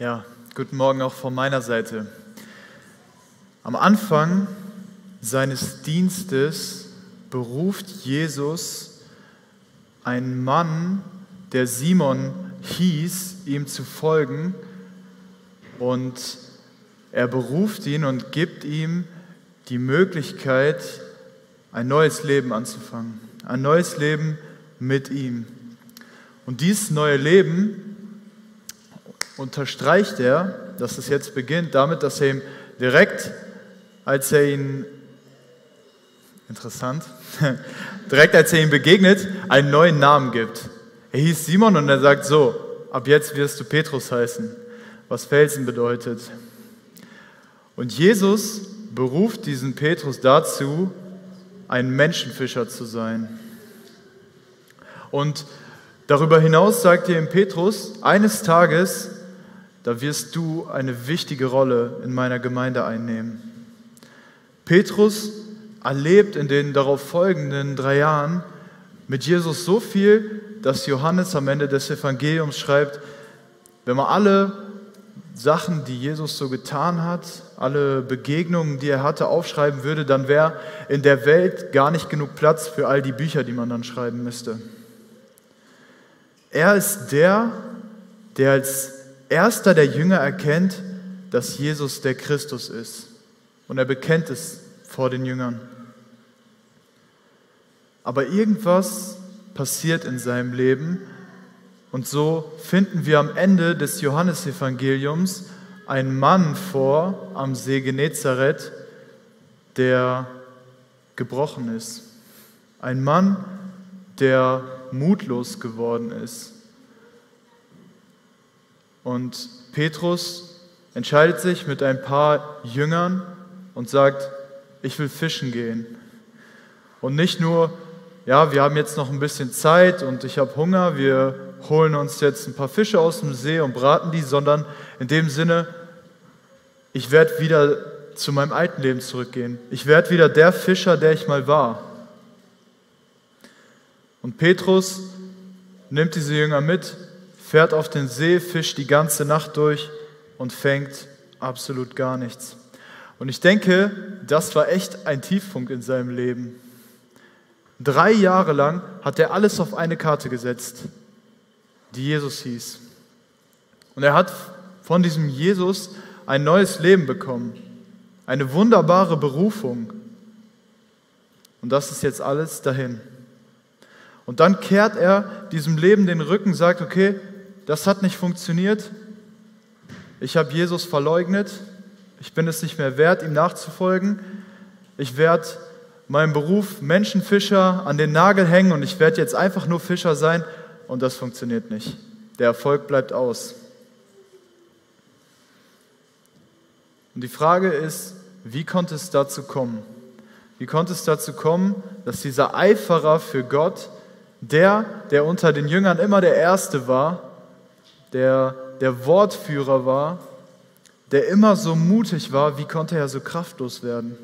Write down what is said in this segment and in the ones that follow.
Ja, guten Morgen auch von meiner Seite. Am Anfang seines Dienstes beruft Jesus einen Mann, der Simon hieß, ihm zu folgen. Und er beruft ihn und gibt ihm die Möglichkeit, ein neues Leben anzufangen. Ein neues Leben mit ihm. Und dieses neue Leben unterstreicht er, dass es jetzt beginnt, damit, dass er ihm direkt, als er ihn, interessant, direkt als er ihm begegnet, einen neuen Namen gibt. Er hieß Simon und er sagt so, ab jetzt wirst du Petrus heißen, was Felsen bedeutet. Und Jesus beruft diesen Petrus dazu, ein Menschenfischer zu sein. Und darüber hinaus sagt er ihm Petrus, eines Tages da wirst du eine wichtige Rolle in meiner Gemeinde einnehmen. Petrus erlebt in den darauf folgenden drei Jahren mit Jesus so viel, dass Johannes am Ende des Evangeliums schreibt, wenn man alle Sachen, die Jesus so getan hat, alle Begegnungen, die er hatte, aufschreiben würde, dann wäre in der Welt gar nicht genug Platz für all die Bücher, die man dann schreiben müsste. Er ist der, der als erster der Jünger erkennt, dass Jesus der Christus ist. Und er bekennt es vor den Jüngern. Aber irgendwas passiert in seinem Leben und so finden wir am Ende des Johannesevangeliums einen Mann vor am See Genezareth, der gebrochen ist. Ein Mann, der mutlos geworden ist. Und Petrus entscheidet sich mit ein paar Jüngern und sagt, ich will fischen gehen. Und nicht nur, ja, wir haben jetzt noch ein bisschen Zeit und ich habe Hunger, wir holen uns jetzt ein paar Fische aus dem See und braten die, sondern in dem Sinne, ich werde wieder zu meinem alten Leben zurückgehen. Ich werde wieder der Fischer, der ich mal war. Und Petrus nimmt diese Jünger mit fährt auf den See, fischt die ganze Nacht durch und fängt absolut gar nichts. Und ich denke, das war echt ein Tiefpunkt in seinem Leben. Drei Jahre lang hat er alles auf eine Karte gesetzt, die Jesus hieß. Und er hat von diesem Jesus ein neues Leben bekommen, eine wunderbare Berufung. Und das ist jetzt alles dahin. Und dann kehrt er diesem Leben den Rücken, sagt, okay, das hat nicht funktioniert. Ich habe Jesus verleugnet. Ich bin es nicht mehr wert, ihm nachzufolgen. Ich werde meinen Beruf Menschenfischer an den Nagel hängen und ich werde jetzt einfach nur Fischer sein. Und das funktioniert nicht. Der Erfolg bleibt aus. Und die Frage ist, wie konnte es dazu kommen? Wie konnte es dazu kommen, dass dieser Eiferer für Gott, der, der unter den Jüngern immer der Erste war, der der Wortführer war, der immer so mutig war, wie konnte er so kraftlos werden?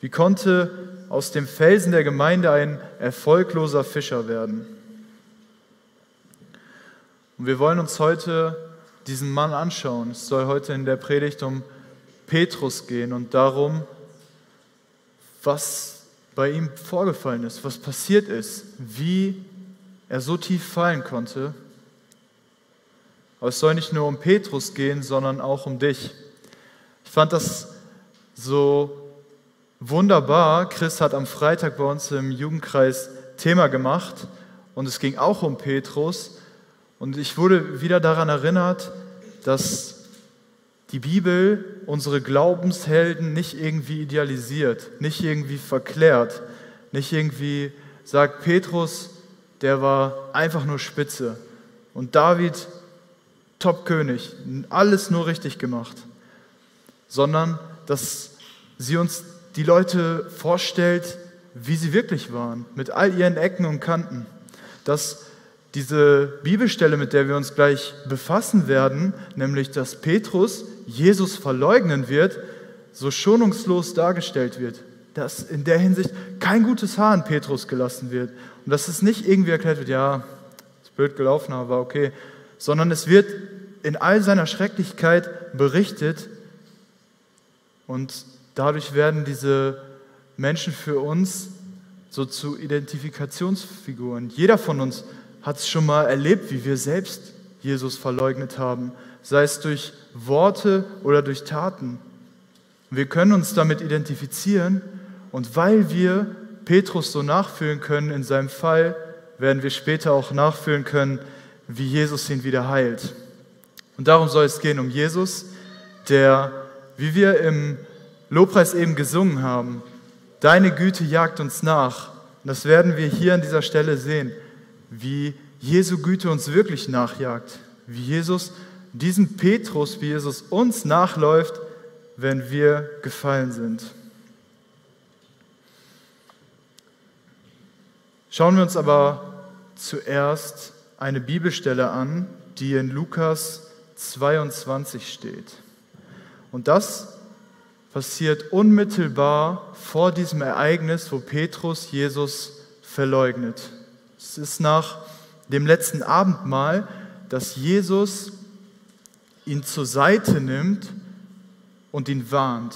Wie konnte aus dem Felsen der Gemeinde ein erfolgloser Fischer werden? Und wir wollen uns heute diesen Mann anschauen. Es soll heute in der Predigt um Petrus gehen und darum, was bei ihm vorgefallen ist, was passiert ist, wie er so tief fallen konnte aber es soll nicht nur um Petrus gehen, sondern auch um dich. Ich fand das so wunderbar. Chris hat am Freitag bei uns im Jugendkreis Thema gemacht und es ging auch um Petrus. Und ich wurde wieder daran erinnert, dass die Bibel unsere Glaubenshelden nicht irgendwie idealisiert, nicht irgendwie verklärt, nicht irgendwie sagt, Petrus, der war einfach nur Spitze. Und David, Top-König, alles nur richtig gemacht, sondern dass sie uns die Leute vorstellt, wie sie wirklich waren, mit all ihren Ecken und Kanten. Dass diese Bibelstelle, mit der wir uns gleich befassen werden, nämlich dass Petrus Jesus verleugnen wird, so schonungslos dargestellt wird. Dass in der Hinsicht kein gutes Haar an Petrus gelassen wird. Und dass es nicht irgendwie erklärt wird, ja, ist blöd gelaufen, aber okay, sondern es wird in all seiner Schrecklichkeit berichtet und dadurch werden diese Menschen für uns so zu Identifikationsfiguren. Jeder von uns hat es schon mal erlebt, wie wir selbst Jesus verleugnet haben, sei es durch Worte oder durch Taten. Wir können uns damit identifizieren und weil wir Petrus so nachfühlen können in seinem Fall, werden wir später auch nachfühlen können, wie Jesus ihn wieder heilt. Und darum soll es gehen, um Jesus, der, wie wir im Lobpreis eben gesungen haben, deine Güte jagt uns nach. Und das werden wir hier an dieser Stelle sehen, wie Jesu Güte uns wirklich nachjagt, wie Jesus diesen Petrus, wie Jesus uns nachläuft, wenn wir gefallen sind. Schauen wir uns aber zuerst eine Bibelstelle an, die in Lukas 22 steht. Und das passiert unmittelbar vor diesem Ereignis, wo Petrus Jesus verleugnet. Es ist nach dem letzten Abendmahl, dass Jesus ihn zur Seite nimmt und ihn warnt.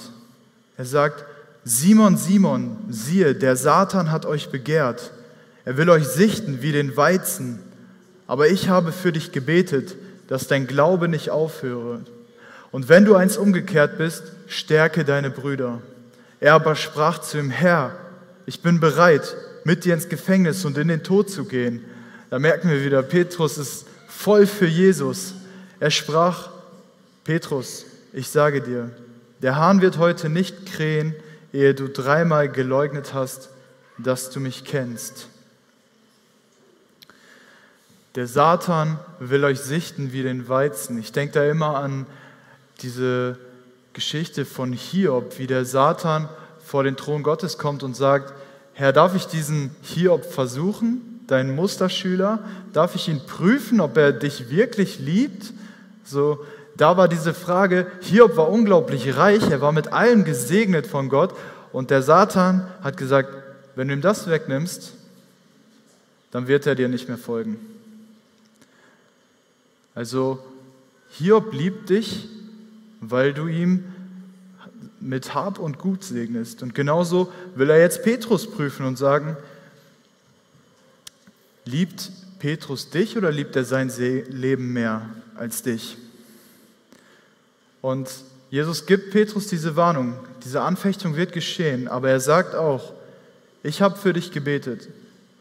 Er sagt, Simon, Simon, siehe, der Satan hat euch begehrt. Er will euch sichten wie den Weizen. Aber ich habe für dich gebetet, dass dein Glaube nicht aufhöre. Und wenn du eins umgekehrt bist, stärke deine Brüder. Er aber sprach zu ihm, Herr, ich bin bereit, mit dir ins Gefängnis und in den Tod zu gehen. Da merken wir wieder, Petrus ist voll für Jesus. Er sprach, Petrus, ich sage dir, der Hahn wird heute nicht krähen, ehe du dreimal geleugnet hast, dass du mich kennst. Der Satan will euch sichten wie den Weizen. Ich denke da immer an diese Geschichte von Hiob, wie der Satan vor den Thron Gottes kommt und sagt, Herr, darf ich diesen Hiob versuchen, deinen Musterschüler? Darf ich ihn prüfen, ob er dich wirklich liebt? So, da war diese Frage, Hiob war unglaublich reich, er war mit allem gesegnet von Gott und der Satan hat gesagt, wenn du ihm das wegnimmst, dann wird er dir nicht mehr folgen. Also Hiob liebt dich, weil du ihm mit Hab und Gut segnest. Und genauso will er jetzt Petrus prüfen und sagen, liebt Petrus dich oder liebt er sein Leben mehr als dich? Und Jesus gibt Petrus diese Warnung, diese Anfechtung wird geschehen, aber er sagt auch, ich habe für dich gebetet,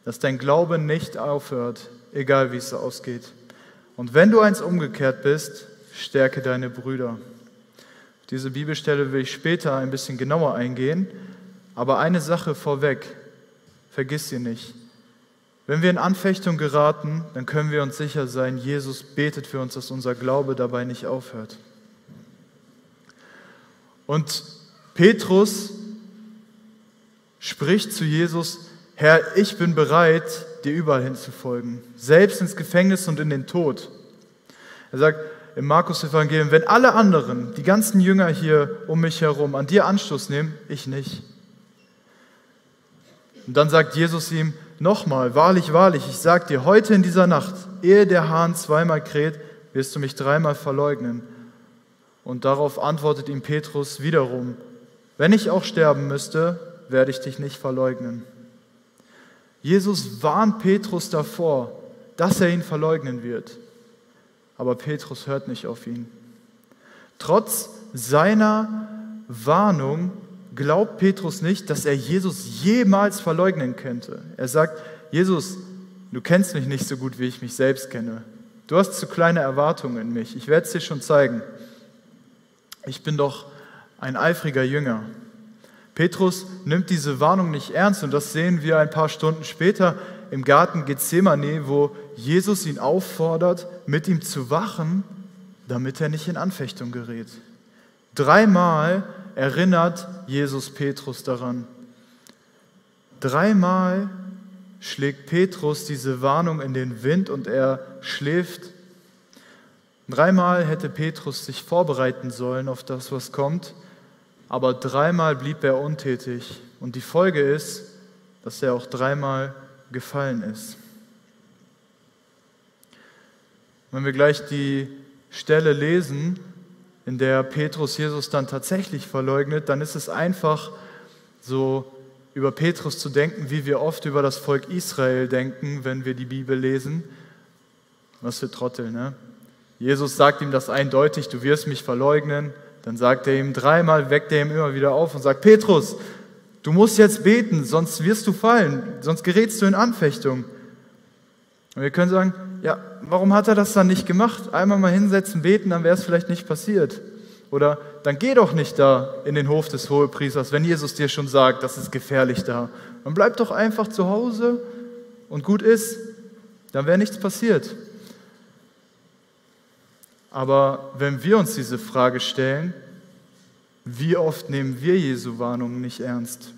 dass dein Glaube nicht aufhört, egal wie es ausgeht. Und wenn du eins umgekehrt bist, stärke deine Brüder. Diese Bibelstelle will ich später ein bisschen genauer eingehen, aber eine Sache vorweg, vergiss sie nicht. Wenn wir in Anfechtung geraten, dann können wir uns sicher sein, Jesus betet für uns, dass unser Glaube dabei nicht aufhört. Und Petrus spricht zu Jesus, Herr, ich bin bereit, dir überall hinzufolgen, selbst ins Gefängnis und in den Tod. Er sagt im Markus-Evangelium, wenn alle anderen, die ganzen Jünger hier um mich herum, an dir Anstoß nehmen, ich nicht. Und dann sagt Jesus ihm nochmal, wahrlich, wahrlich, ich sage dir, heute in dieser Nacht, ehe der Hahn zweimal kräht, wirst du mich dreimal verleugnen. Und darauf antwortet ihm Petrus wiederum, wenn ich auch sterben müsste, werde ich dich nicht verleugnen. Jesus warnt Petrus davor, dass er ihn verleugnen wird. Aber Petrus hört nicht auf ihn. Trotz seiner Warnung glaubt Petrus nicht, dass er Jesus jemals verleugnen könnte. Er sagt, Jesus, du kennst mich nicht so gut, wie ich mich selbst kenne. Du hast zu kleine Erwartungen in mich. Ich werde es dir schon zeigen ich bin doch ein eifriger Jünger. Petrus nimmt diese Warnung nicht ernst und das sehen wir ein paar Stunden später im Garten Gethsemane, wo Jesus ihn auffordert, mit ihm zu wachen, damit er nicht in Anfechtung gerät. Dreimal erinnert Jesus Petrus daran. Dreimal schlägt Petrus diese Warnung in den Wind und er schläft Dreimal hätte Petrus sich vorbereiten sollen auf das, was kommt, aber dreimal blieb er untätig. Und die Folge ist, dass er auch dreimal gefallen ist. Wenn wir gleich die Stelle lesen, in der Petrus Jesus dann tatsächlich verleugnet, dann ist es einfach so über Petrus zu denken, wie wir oft über das Volk Israel denken, wenn wir die Bibel lesen. Was für Trottel, ne? Jesus sagt ihm das eindeutig, du wirst mich verleugnen. Dann sagt er ihm dreimal, weckt er ihm immer wieder auf und sagt, Petrus, du musst jetzt beten, sonst wirst du fallen, sonst gerätst du in Anfechtung. Und wir können sagen, ja, warum hat er das dann nicht gemacht? Einmal mal hinsetzen, beten, dann wäre es vielleicht nicht passiert. Oder dann geh doch nicht da in den Hof des Hohepriesters, wenn Jesus dir schon sagt, das ist gefährlich da. Dann bleib doch einfach zu Hause und gut ist, dann wäre nichts passiert. Aber wenn wir uns diese Frage stellen, wie oft nehmen wir Jesu Warnungen nicht ernst?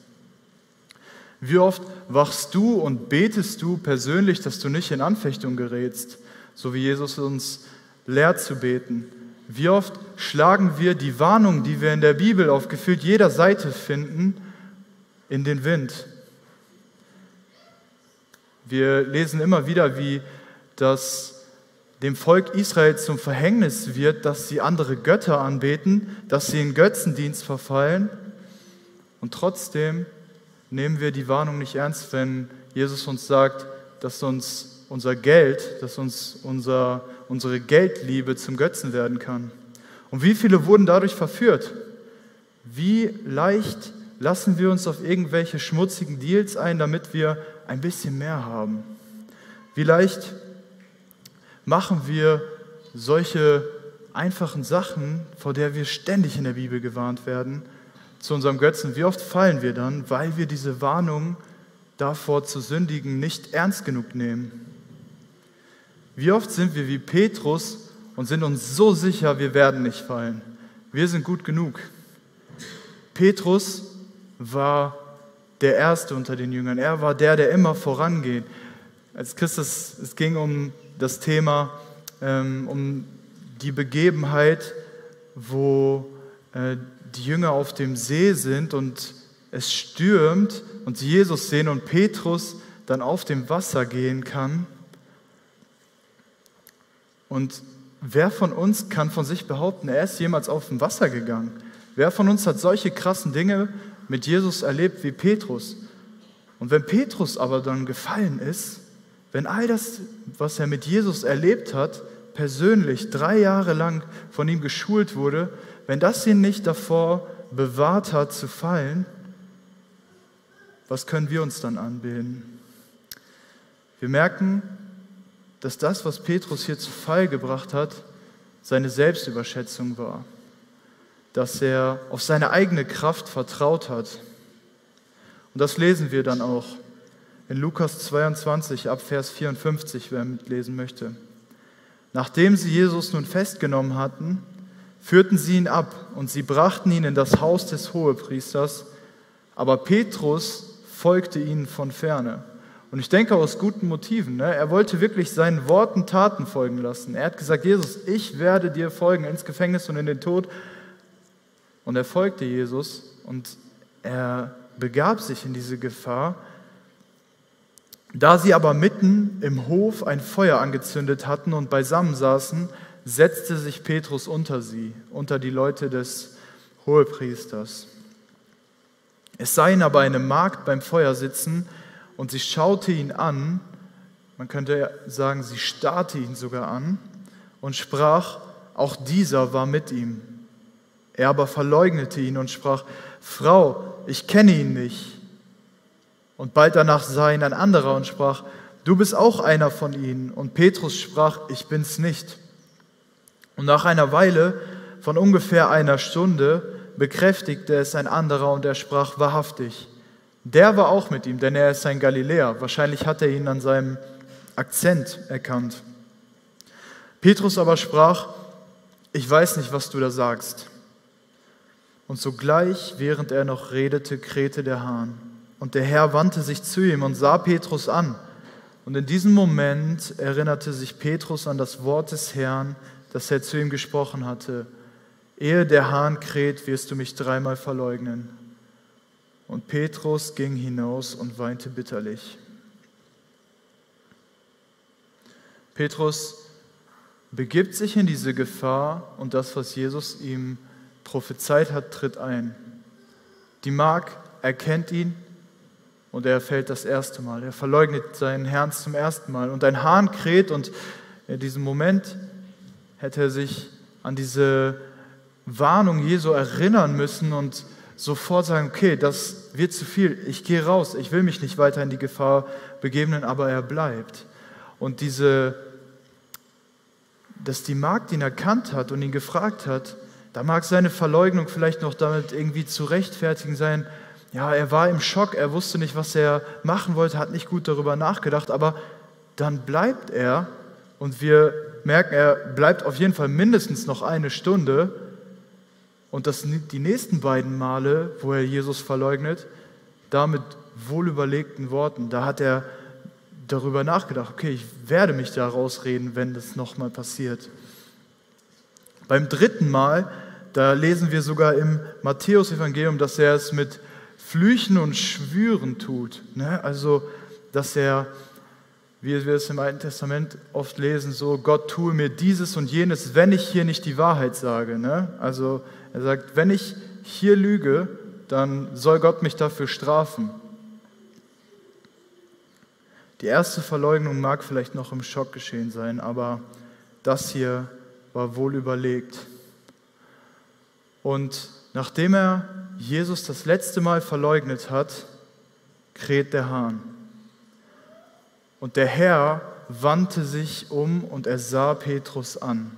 Wie oft wachst du und betest du persönlich, dass du nicht in Anfechtung gerätst, so wie Jesus uns lehrt zu beten? Wie oft schlagen wir die Warnung, die wir in der Bibel auf gefühlt jeder Seite finden, in den Wind? Wir lesen immer wieder, wie das dem Volk Israel zum Verhängnis wird, dass sie andere Götter anbeten, dass sie in Götzendienst verfallen. Und trotzdem nehmen wir die Warnung nicht ernst, wenn Jesus uns sagt, dass uns unser Geld, dass uns unser, unsere Geldliebe zum Götzen werden kann. Und wie viele wurden dadurch verführt? Wie leicht lassen wir uns auf irgendwelche schmutzigen Deals ein, damit wir ein bisschen mehr haben? Wie leicht machen wir solche einfachen Sachen, vor der wir ständig in der Bibel gewarnt werden, zu unserem Götzen, wie oft fallen wir dann, weil wir diese Warnung davor zu sündigen nicht ernst genug nehmen? Wie oft sind wir wie Petrus und sind uns so sicher, wir werden nicht fallen. Wir sind gut genug. Petrus war der Erste unter den Jüngern. Er war der, der immer vorangeht. Als Christus, es ging um das Thema, ähm, um die Begebenheit, wo äh, die Jünger auf dem See sind und es stürmt und sie Jesus sehen und Petrus dann auf dem Wasser gehen kann. Und wer von uns kann von sich behaupten, er ist jemals auf dem Wasser gegangen? Wer von uns hat solche krassen Dinge mit Jesus erlebt wie Petrus? Und wenn Petrus aber dann gefallen ist, wenn all das, was er mit Jesus erlebt hat, persönlich drei Jahre lang von ihm geschult wurde, wenn das ihn nicht davor bewahrt hat zu fallen, was können wir uns dann anbilden? Wir merken, dass das, was Petrus hier zu Fall gebracht hat, seine Selbstüberschätzung war, dass er auf seine eigene Kraft vertraut hat. Und das lesen wir dann auch in Lukas 22 ab Vers 54, wer mitlesen möchte. Nachdem sie Jesus nun festgenommen hatten, führten sie ihn ab und sie brachten ihn in das Haus des Hohepriesters, aber Petrus folgte ihnen von ferne. Und ich denke aus guten Motiven. Ne? Er wollte wirklich seinen Worten Taten folgen lassen. Er hat gesagt, Jesus, ich werde dir folgen ins Gefängnis und in den Tod. Und er folgte Jesus und er begab sich in diese Gefahr. Da sie aber mitten im Hof ein Feuer angezündet hatten und beisammen saßen, setzte sich Petrus unter sie, unter die Leute des Hohepriesters. Es sah ihn aber eine Magd beim Feuer sitzen und sie schaute ihn an, man könnte sagen, sie starrte ihn sogar an und sprach, auch dieser war mit ihm. Er aber verleugnete ihn und sprach, Frau, ich kenne ihn nicht. Und bald danach sah ihn ein anderer und sprach, du bist auch einer von ihnen. Und Petrus sprach, ich bin's nicht. Und nach einer Weile von ungefähr einer Stunde bekräftigte es ein anderer und er sprach wahrhaftig. Der war auch mit ihm, denn er ist ein Galiläer. Wahrscheinlich hat er ihn an seinem Akzent erkannt. Petrus aber sprach, ich weiß nicht, was du da sagst. Und sogleich, während er noch redete, krähte der Hahn. Und der Herr wandte sich zu ihm und sah Petrus an. Und in diesem Moment erinnerte sich Petrus an das Wort des Herrn, dass er zu ihm gesprochen hatte, ehe der Hahn kräht, wirst du mich dreimal verleugnen. Und Petrus ging hinaus und weinte bitterlich. Petrus begibt sich in diese Gefahr und das, was Jesus ihm prophezeit hat, tritt ein. Die Magd erkennt ihn und er fällt das erste Mal. Er verleugnet seinen Herrn zum ersten Mal und ein Hahn kräht und in diesem Moment hätte er sich an diese Warnung Jesu erinnern müssen und sofort sagen, okay, das wird zu viel, ich gehe raus, ich will mich nicht weiter in die Gefahr begeben, aber er bleibt. Und diese, dass die Magd ihn erkannt hat und ihn gefragt hat, da mag seine Verleugnung vielleicht noch damit irgendwie zu rechtfertigen sein, ja, er war im Schock, er wusste nicht, was er machen wollte, hat nicht gut darüber nachgedacht, aber dann bleibt er und wir merken, er bleibt auf jeden Fall mindestens noch eine Stunde und das, die nächsten beiden Male, wo er Jesus verleugnet, da mit wohlüberlegten Worten, da hat er darüber nachgedacht, okay, ich werde mich da rausreden, wenn das nochmal passiert. Beim dritten Mal, da lesen wir sogar im Matthäus-Evangelium, dass er es mit Flüchen und Schwüren tut. Ne? Also, dass er, wie wir es im Alten Testament oft lesen, so, Gott tue mir dieses und jenes, wenn ich hier nicht die Wahrheit sage. Ne? Also, er sagt, wenn ich hier lüge, dann soll Gott mich dafür strafen. Die erste Verleugnung mag vielleicht noch im Schock geschehen sein, aber das hier war wohl überlegt. Und nachdem er Jesus das letzte Mal verleugnet hat, kräht der Hahn. Und der Herr wandte sich um und er sah Petrus an.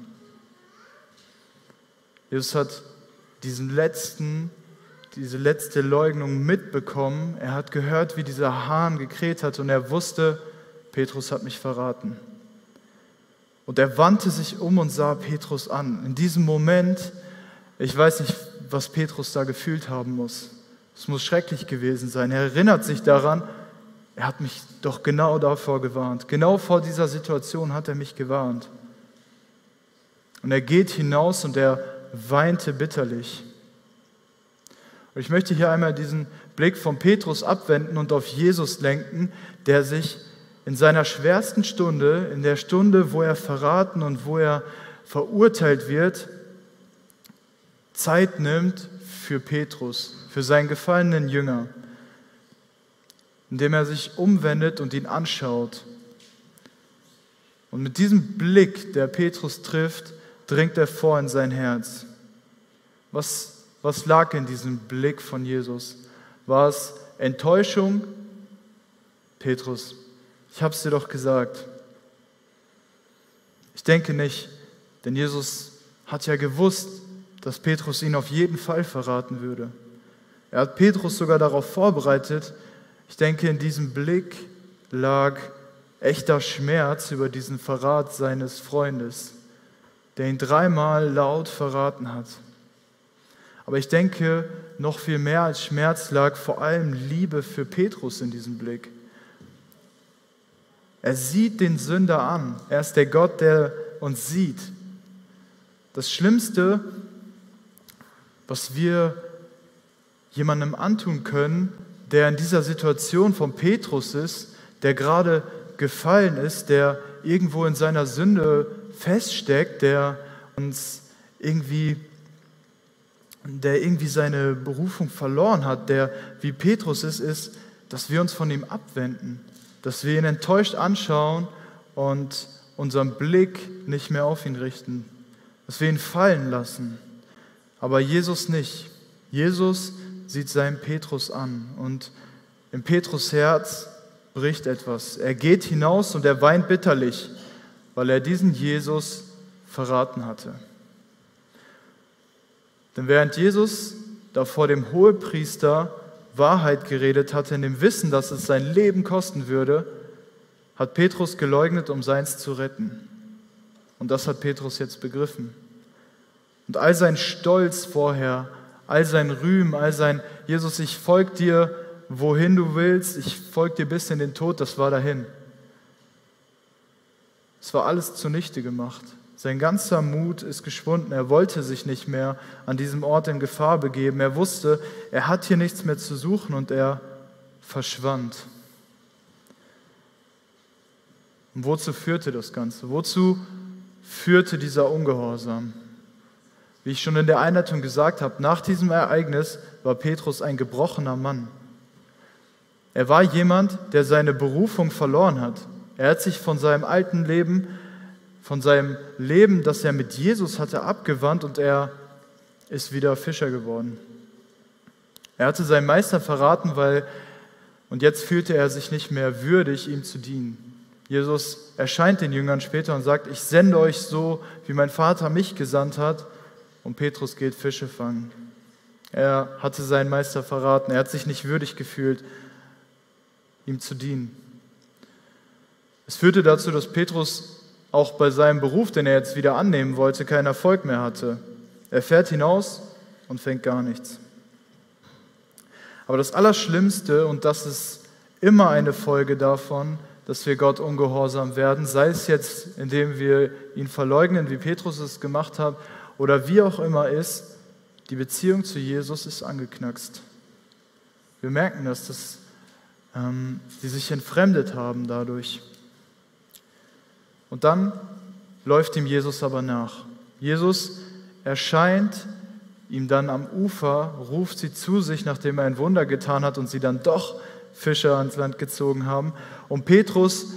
Jesus hat diesen letzten, diese letzte Leugnung mitbekommen. Er hat gehört, wie dieser Hahn gekräht hat und er wusste, Petrus hat mich verraten. Und er wandte sich um und sah Petrus an. In diesem Moment, ich weiß nicht, was Petrus da gefühlt haben muss. Es muss schrecklich gewesen sein. Er erinnert sich daran, er hat mich doch genau davor gewarnt. Genau vor dieser Situation hat er mich gewarnt. Und er geht hinaus und er weinte bitterlich. Und ich möchte hier einmal diesen Blick von Petrus abwenden und auf Jesus lenken, der sich in seiner schwersten Stunde, in der Stunde, wo er verraten und wo er verurteilt wird, Zeit nimmt für Petrus, für seinen gefallenen Jünger, indem er sich umwendet und ihn anschaut. Und mit diesem Blick, der Petrus trifft, dringt er vor in sein Herz. Was, was lag in diesem Blick von Jesus? War es Enttäuschung? Petrus, ich habe es dir doch gesagt. Ich denke nicht, denn Jesus hat ja gewusst, dass Petrus ihn auf jeden Fall verraten würde. Er hat Petrus sogar darauf vorbereitet. Ich denke, in diesem Blick lag echter Schmerz über diesen Verrat seines Freundes der ihn dreimal laut verraten hat. Aber ich denke, noch viel mehr als Schmerz lag vor allem Liebe für Petrus in diesem Blick. Er sieht den Sünder an. Er ist der Gott, der uns sieht. Das Schlimmste, was wir jemandem antun können, der in dieser Situation von Petrus ist, der gerade gefallen ist, der irgendwo in seiner Sünde feststeckt, der uns irgendwie, der irgendwie seine Berufung verloren hat, der wie Petrus ist, ist, dass wir uns von ihm abwenden, dass wir ihn enttäuscht anschauen und unseren Blick nicht mehr auf ihn richten, dass wir ihn fallen lassen. Aber Jesus nicht. Jesus sieht seinen Petrus an und im Petrus Herz bricht etwas. Er geht hinaus und er weint bitterlich weil er diesen Jesus verraten hatte. Denn während Jesus da vor dem Hohepriester Wahrheit geredet hatte, in dem Wissen, dass es sein Leben kosten würde, hat Petrus geleugnet, um seins zu retten. Und das hat Petrus jetzt begriffen. Und all sein Stolz vorher, all sein Rühmen, all sein Jesus, ich folge dir, wohin du willst, ich folge dir bis in den Tod, das war dahin. Es war alles zunichte gemacht. Sein ganzer Mut ist geschwunden. Er wollte sich nicht mehr an diesem Ort in Gefahr begeben. Er wusste, er hat hier nichts mehr zu suchen und er verschwand. Und wozu führte das Ganze? Wozu führte dieser Ungehorsam. Wie ich schon in der Einleitung gesagt habe, nach diesem Ereignis war Petrus ein gebrochener Mann. Er war jemand, der seine Berufung verloren hat. Er hat sich von seinem alten Leben, von seinem Leben, das er mit Jesus hatte, abgewandt und er ist wieder Fischer geworden. Er hatte seinen Meister verraten, weil und jetzt fühlte er sich nicht mehr würdig, ihm zu dienen. Jesus erscheint den Jüngern später und sagt, ich sende euch so, wie mein Vater mich gesandt hat und Petrus geht Fische fangen. Er hatte seinen Meister verraten. Er hat sich nicht würdig gefühlt, ihm zu dienen. Es führte dazu, dass Petrus auch bei seinem Beruf, den er jetzt wieder annehmen wollte, keinen Erfolg mehr hatte. Er fährt hinaus und fängt gar nichts. Aber das Allerschlimmste, und das ist immer eine Folge davon, dass wir Gott ungehorsam werden, sei es jetzt, indem wir ihn verleugnen, wie Petrus es gemacht hat, oder wie auch immer ist, die Beziehung zu Jesus ist angeknackst. Wir merken das, dass ähm, sie sich entfremdet haben dadurch. Und dann läuft ihm Jesus aber nach. Jesus erscheint ihm dann am Ufer, ruft sie zu sich, nachdem er ein Wunder getan hat und sie dann doch Fische ans Land gezogen haben. Und Petrus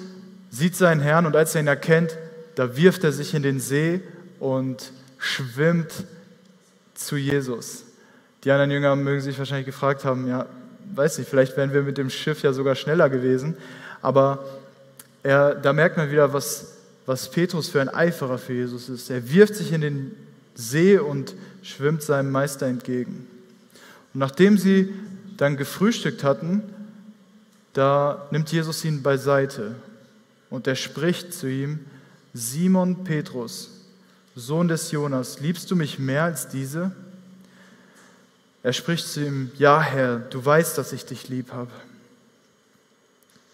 sieht seinen Herrn und als er ihn erkennt, da wirft er sich in den See und schwimmt zu Jesus. Die anderen Jünger mögen sich wahrscheinlich gefragt haben, ja, weiß nicht, vielleicht wären wir mit dem Schiff ja sogar schneller gewesen. Aber er, da merkt man wieder, was, was Petrus für ein Eiferer für Jesus ist. Er wirft sich in den See und schwimmt seinem Meister entgegen. Und nachdem sie dann gefrühstückt hatten, da nimmt Jesus ihn beiseite und er spricht zu ihm, Simon Petrus, Sohn des Jonas, liebst du mich mehr als diese? Er spricht zu ihm, ja Herr, du weißt, dass ich dich lieb habe.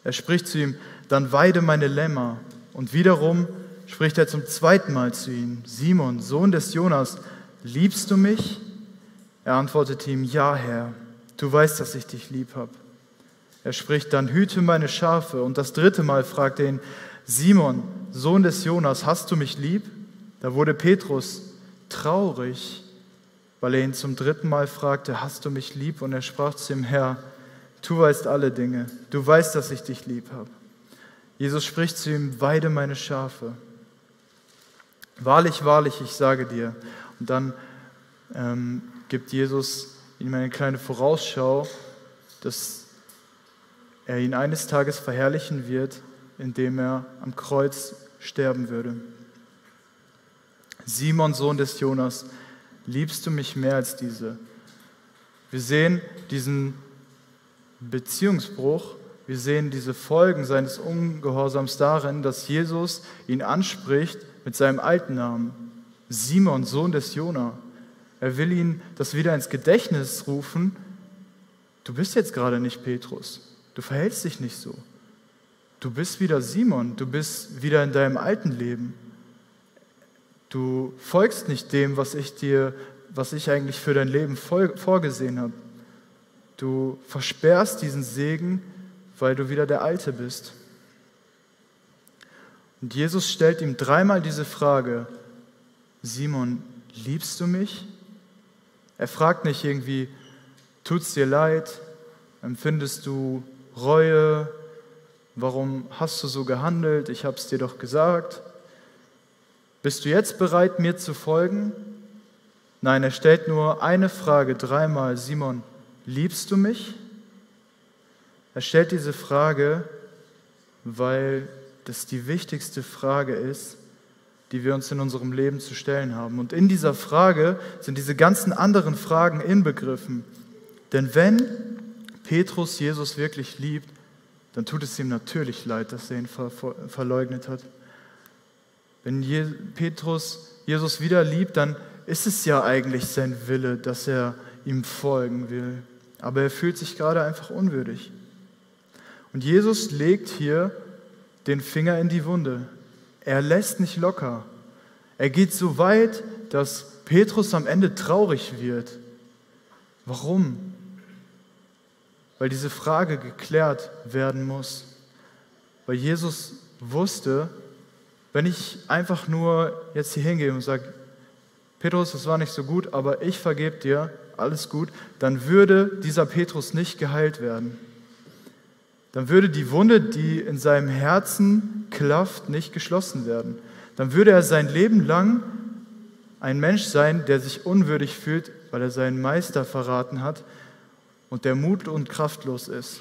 Er spricht zu ihm, dann weide meine Lämmer. Und wiederum spricht er zum zweiten Mal zu ihm, Simon, Sohn des Jonas, liebst du mich? Er antwortet ihm, ja Herr, du weißt, dass ich dich lieb habe. Er spricht dann, hüte meine Schafe. Und das dritte Mal fragt er ihn, Simon, Sohn des Jonas, hast du mich lieb? Da wurde Petrus traurig, weil er ihn zum dritten Mal fragte, hast du mich lieb? Und er sprach zu ihm, Herr, du weißt alle Dinge, du weißt, dass ich dich lieb habe. Jesus spricht zu ihm, weide meine Schafe. Wahrlich, wahrlich, ich sage dir. Und dann ähm, gibt Jesus ihm eine kleine Vorausschau, dass er ihn eines Tages verherrlichen wird, indem er am Kreuz sterben würde. Simon, Sohn des Jonas, liebst du mich mehr als diese? Wir sehen diesen Beziehungsbruch, wir sehen diese Folgen seines Ungehorsams darin, dass Jesus ihn anspricht mit seinem alten Namen, Simon, Sohn des Jona. Er will ihn das wieder ins Gedächtnis rufen. Du bist jetzt gerade nicht Petrus. Du verhältst dich nicht so. Du bist wieder Simon. Du bist wieder in deinem alten Leben. Du folgst nicht dem, was ich dir, was ich eigentlich für dein Leben vorgesehen habe. Du versperrst diesen Segen, weil du wieder der Alte bist. Und Jesus stellt ihm dreimal diese Frage, Simon, liebst du mich? Er fragt nicht irgendwie, tut's dir leid? Empfindest du Reue? Warum hast du so gehandelt? Ich habe es dir doch gesagt. Bist du jetzt bereit, mir zu folgen? Nein, er stellt nur eine Frage dreimal. Simon, liebst du mich? Er stellt diese Frage, weil das die wichtigste Frage ist, die wir uns in unserem Leben zu stellen haben. Und in dieser Frage sind diese ganzen anderen Fragen inbegriffen. Denn wenn Petrus Jesus wirklich liebt, dann tut es ihm natürlich leid, dass er ihn verleugnet hat. Wenn Petrus Jesus wieder liebt, dann ist es ja eigentlich sein Wille, dass er ihm folgen will. Aber er fühlt sich gerade einfach unwürdig. Und Jesus legt hier den Finger in die Wunde. Er lässt nicht locker. Er geht so weit, dass Petrus am Ende traurig wird. Warum? Weil diese Frage geklärt werden muss. Weil Jesus wusste, wenn ich einfach nur jetzt hier hingehe und sage, Petrus, das war nicht so gut, aber ich vergebe dir, alles gut, dann würde dieser Petrus nicht geheilt werden. Dann würde die Wunde, die in seinem Herzen klafft, nicht geschlossen werden. Dann würde er sein Leben lang ein Mensch sein, der sich unwürdig fühlt, weil er seinen Meister verraten hat und der mut- und kraftlos ist.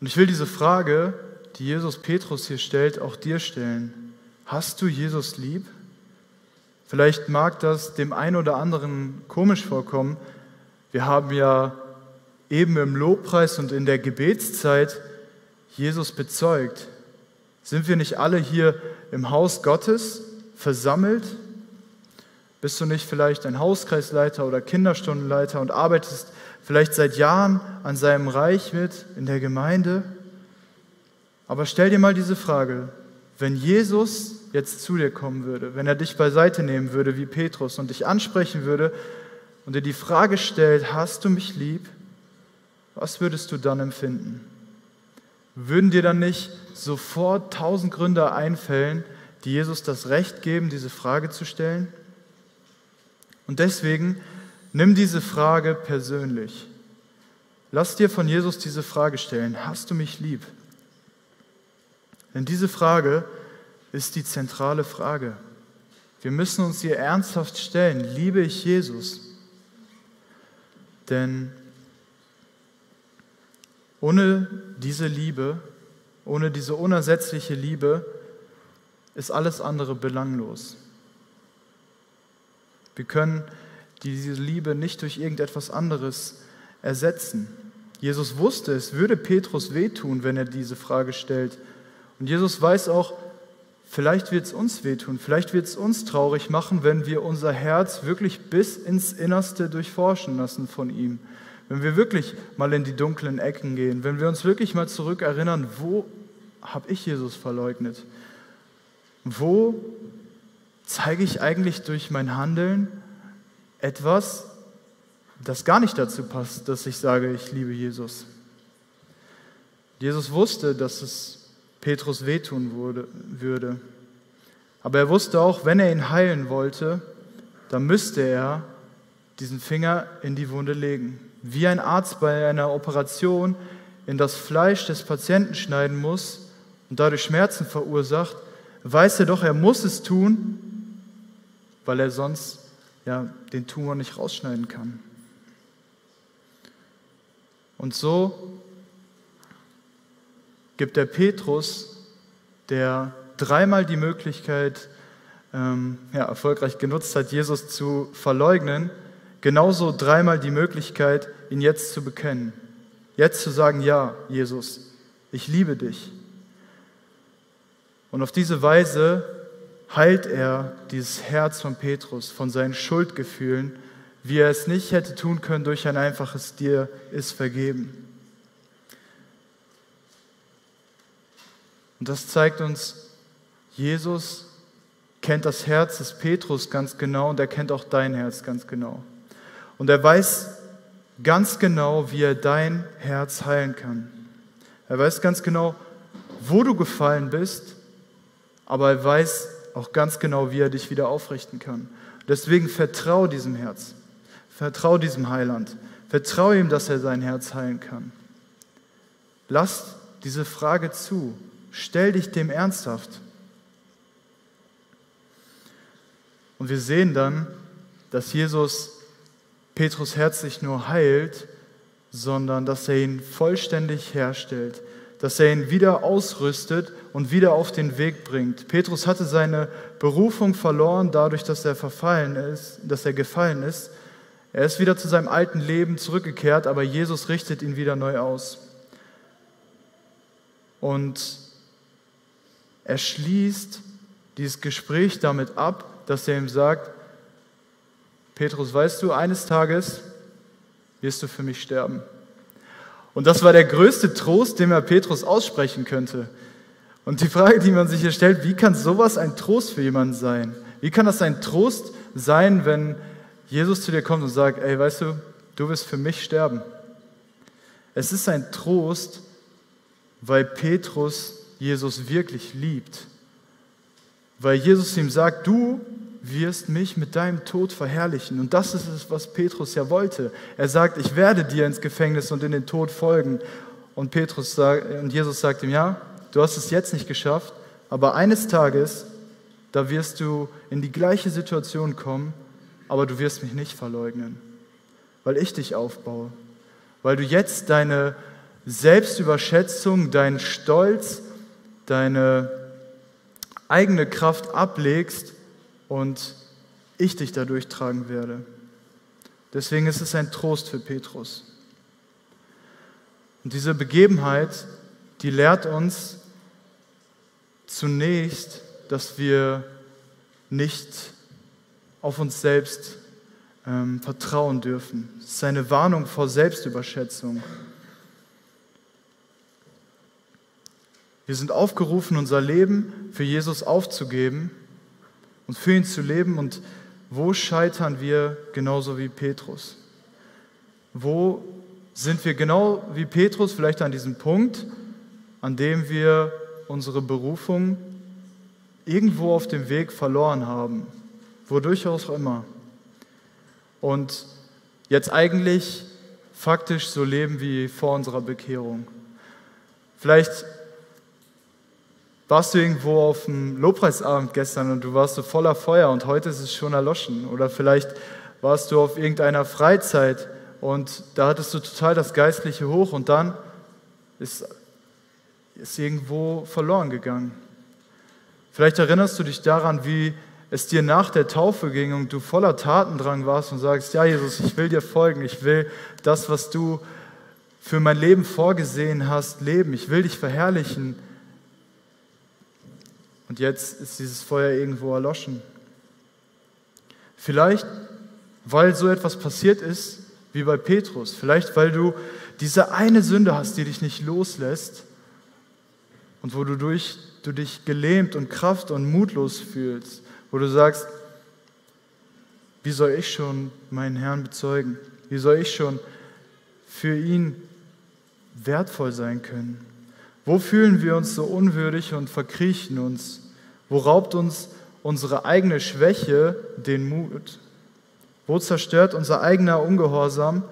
Und ich will diese Frage, die Jesus Petrus hier stellt, auch dir stellen. Hast du Jesus lieb? Vielleicht mag das dem einen oder anderen komisch vorkommen. Wir haben ja eben im Lobpreis und in der Gebetszeit Jesus bezeugt. Sind wir nicht alle hier im Haus Gottes versammelt? Bist du nicht vielleicht ein Hauskreisleiter oder Kinderstundenleiter und arbeitest vielleicht seit Jahren an seinem Reich mit in der Gemeinde. Aber stell dir mal diese Frage, wenn Jesus jetzt zu dir kommen würde, wenn er dich beiseite nehmen würde wie Petrus und dich ansprechen würde und dir die Frage stellt, hast du mich lieb? Was würdest du dann empfinden? Würden dir dann nicht sofort tausend Gründe einfällen, die Jesus das Recht geben, diese Frage zu stellen? Und deswegen Nimm diese Frage persönlich. Lass dir von Jesus diese Frage stellen. Hast du mich lieb? Denn diese Frage ist die zentrale Frage. Wir müssen uns ihr ernsthaft stellen. Liebe ich Jesus? Denn ohne diese Liebe, ohne diese unersetzliche Liebe, ist alles andere belanglos. Wir können diese Liebe nicht durch irgendetwas anderes ersetzen. Jesus wusste, es würde Petrus wehtun, wenn er diese Frage stellt. Und Jesus weiß auch, vielleicht wird es uns wehtun, vielleicht wird es uns traurig machen, wenn wir unser Herz wirklich bis ins Innerste durchforschen lassen von ihm. Wenn wir wirklich mal in die dunklen Ecken gehen, wenn wir uns wirklich mal zurückerinnern, wo habe ich Jesus verleugnet? Wo zeige ich eigentlich durch mein Handeln etwas, das gar nicht dazu passt, dass ich sage, ich liebe Jesus. Jesus wusste, dass es Petrus wehtun wurde, würde. Aber er wusste auch, wenn er ihn heilen wollte, dann müsste er diesen Finger in die Wunde legen. Wie ein Arzt bei einer Operation in das Fleisch des Patienten schneiden muss und dadurch Schmerzen verursacht, weiß er doch, er muss es tun, weil er sonst ja, den Tumor nicht rausschneiden kann. Und so gibt der Petrus, der dreimal die Möglichkeit ähm, ja, erfolgreich genutzt hat, Jesus zu verleugnen, genauso dreimal die Möglichkeit, ihn jetzt zu bekennen. Jetzt zu sagen, ja, Jesus, ich liebe dich. Und auf diese Weise heilt er dieses Herz von Petrus von seinen Schuldgefühlen, wie er es nicht hätte tun können durch ein einfaches Dir ist vergeben. Und das zeigt uns, Jesus kennt das Herz des Petrus ganz genau und er kennt auch dein Herz ganz genau. Und er weiß ganz genau, wie er dein Herz heilen kann. Er weiß ganz genau, wo du gefallen bist, aber er weiß auch ganz genau, wie er dich wieder aufrichten kann. Deswegen vertrau diesem Herz. Vertrau diesem Heiland. Vertrau ihm, dass er sein Herz heilen kann. Lass diese Frage zu. Stell dich dem ernsthaft. Und wir sehen dann, dass Jesus Petrus Herz nicht nur heilt, sondern dass er ihn vollständig herstellt, dass er ihn wieder ausrüstet und wieder auf den Weg bringt. Petrus hatte seine Berufung verloren dadurch, dass er verfallen ist, dass er gefallen ist. Er ist wieder zu seinem alten Leben zurückgekehrt, aber Jesus richtet ihn wieder neu aus. Und er schließt dieses Gespräch damit ab, dass er ihm sagt, Petrus, weißt du, eines Tages wirst du für mich sterben. Und das war der größte Trost, den er Petrus aussprechen könnte. Und die Frage, die man sich hier stellt, wie kann sowas ein Trost für jemanden sein? Wie kann das ein Trost sein, wenn Jesus zu dir kommt und sagt, ey, weißt du, du wirst für mich sterben? Es ist ein Trost, weil Petrus Jesus wirklich liebt. Weil Jesus ihm sagt, du wirst mich mit deinem Tod verherrlichen. Und das ist es, was Petrus ja wollte. Er sagt, ich werde dir ins Gefängnis und in den Tod folgen. Und, Petrus sagt, und Jesus sagt ihm, ja, du hast es jetzt nicht geschafft, aber eines Tages, da wirst du in die gleiche Situation kommen, aber du wirst mich nicht verleugnen, weil ich dich aufbaue, weil du jetzt deine Selbstüberschätzung, deinen Stolz, deine eigene Kraft ablegst und ich dich dadurch tragen werde. Deswegen ist es ein Trost für Petrus. Und diese Begebenheit, die lehrt uns zunächst, dass wir nicht auf uns selbst ähm, vertrauen dürfen. Es ist eine Warnung vor Selbstüberschätzung. Wir sind aufgerufen, unser Leben für Jesus aufzugeben und für ihn zu leben. Und wo scheitern wir genauso wie Petrus? Wo sind wir genau wie Petrus vielleicht an diesem Punkt, an dem wir unsere Berufung irgendwo auf dem Weg verloren haben, wodurch auch immer. Und jetzt eigentlich faktisch so leben wie vor unserer Bekehrung. Vielleicht warst du irgendwo auf dem Lobpreisabend gestern und du warst so voller Feuer und heute ist es schon erloschen. Oder vielleicht warst du auf irgendeiner Freizeit und da hattest du total das Geistliche hoch und dann ist, ist irgendwo verloren gegangen. Vielleicht erinnerst du dich daran, wie es dir nach der Taufe ging und du voller Tatendrang warst und sagst, ja Jesus, ich will dir folgen, ich will das, was du für mein Leben vorgesehen hast, leben, ich will dich verherrlichen. Und jetzt ist dieses Feuer irgendwo erloschen. Vielleicht, weil so etwas passiert ist wie bei Petrus. Vielleicht, weil du diese eine Sünde hast, die dich nicht loslässt und wo du, durch, du dich gelähmt und kraft und mutlos fühlst, wo du sagst, wie soll ich schon meinen Herrn bezeugen? Wie soll ich schon für ihn wertvoll sein können? Wo fühlen wir uns so unwürdig und verkriechen uns? Wo raubt uns unsere eigene Schwäche den Mut? Wo zerstört unser eigener Ungehorsam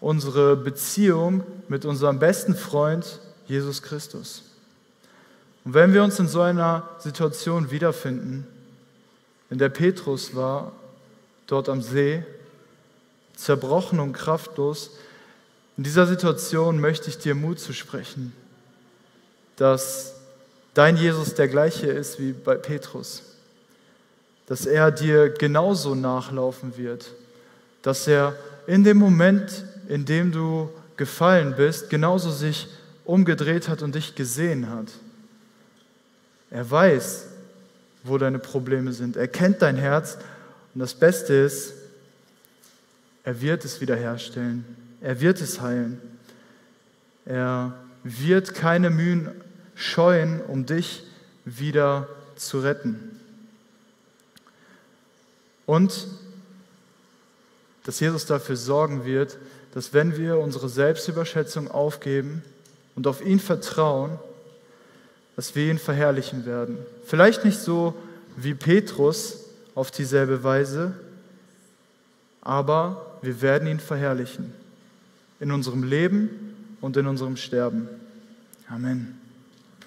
unsere Beziehung mit unserem besten Freund Jesus Christus? Und wenn wir uns in so einer Situation wiederfinden, in der Petrus war, dort am See, zerbrochen und kraftlos, in dieser Situation möchte ich dir Mut zu sprechen, dass dein Jesus der gleiche ist wie bei Petrus, dass er dir genauso nachlaufen wird, dass er in dem Moment, in dem du gefallen bist, genauso sich umgedreht hat und dich gesehen hat. Er weiß, wo deine Probleme sind. Er kennt dein Herz und das Beste ist, er wird es wiederherstellen. Er wird es heilen. Er wird keine Mühen scheuen, um dich wieder zu retten. Und dass Jesus dafür sorgen wird, dass wenn wir unsere Selbstüberschätzung aufgeben und auf ihn vertrauen, dass wir ihn verherrlichen werden. Vielleicht nicht so wie Petrus auf dieselbe Weise, aber wir werden ihn verherrlichen in unserem Leben und in unserem Sterben. Amen.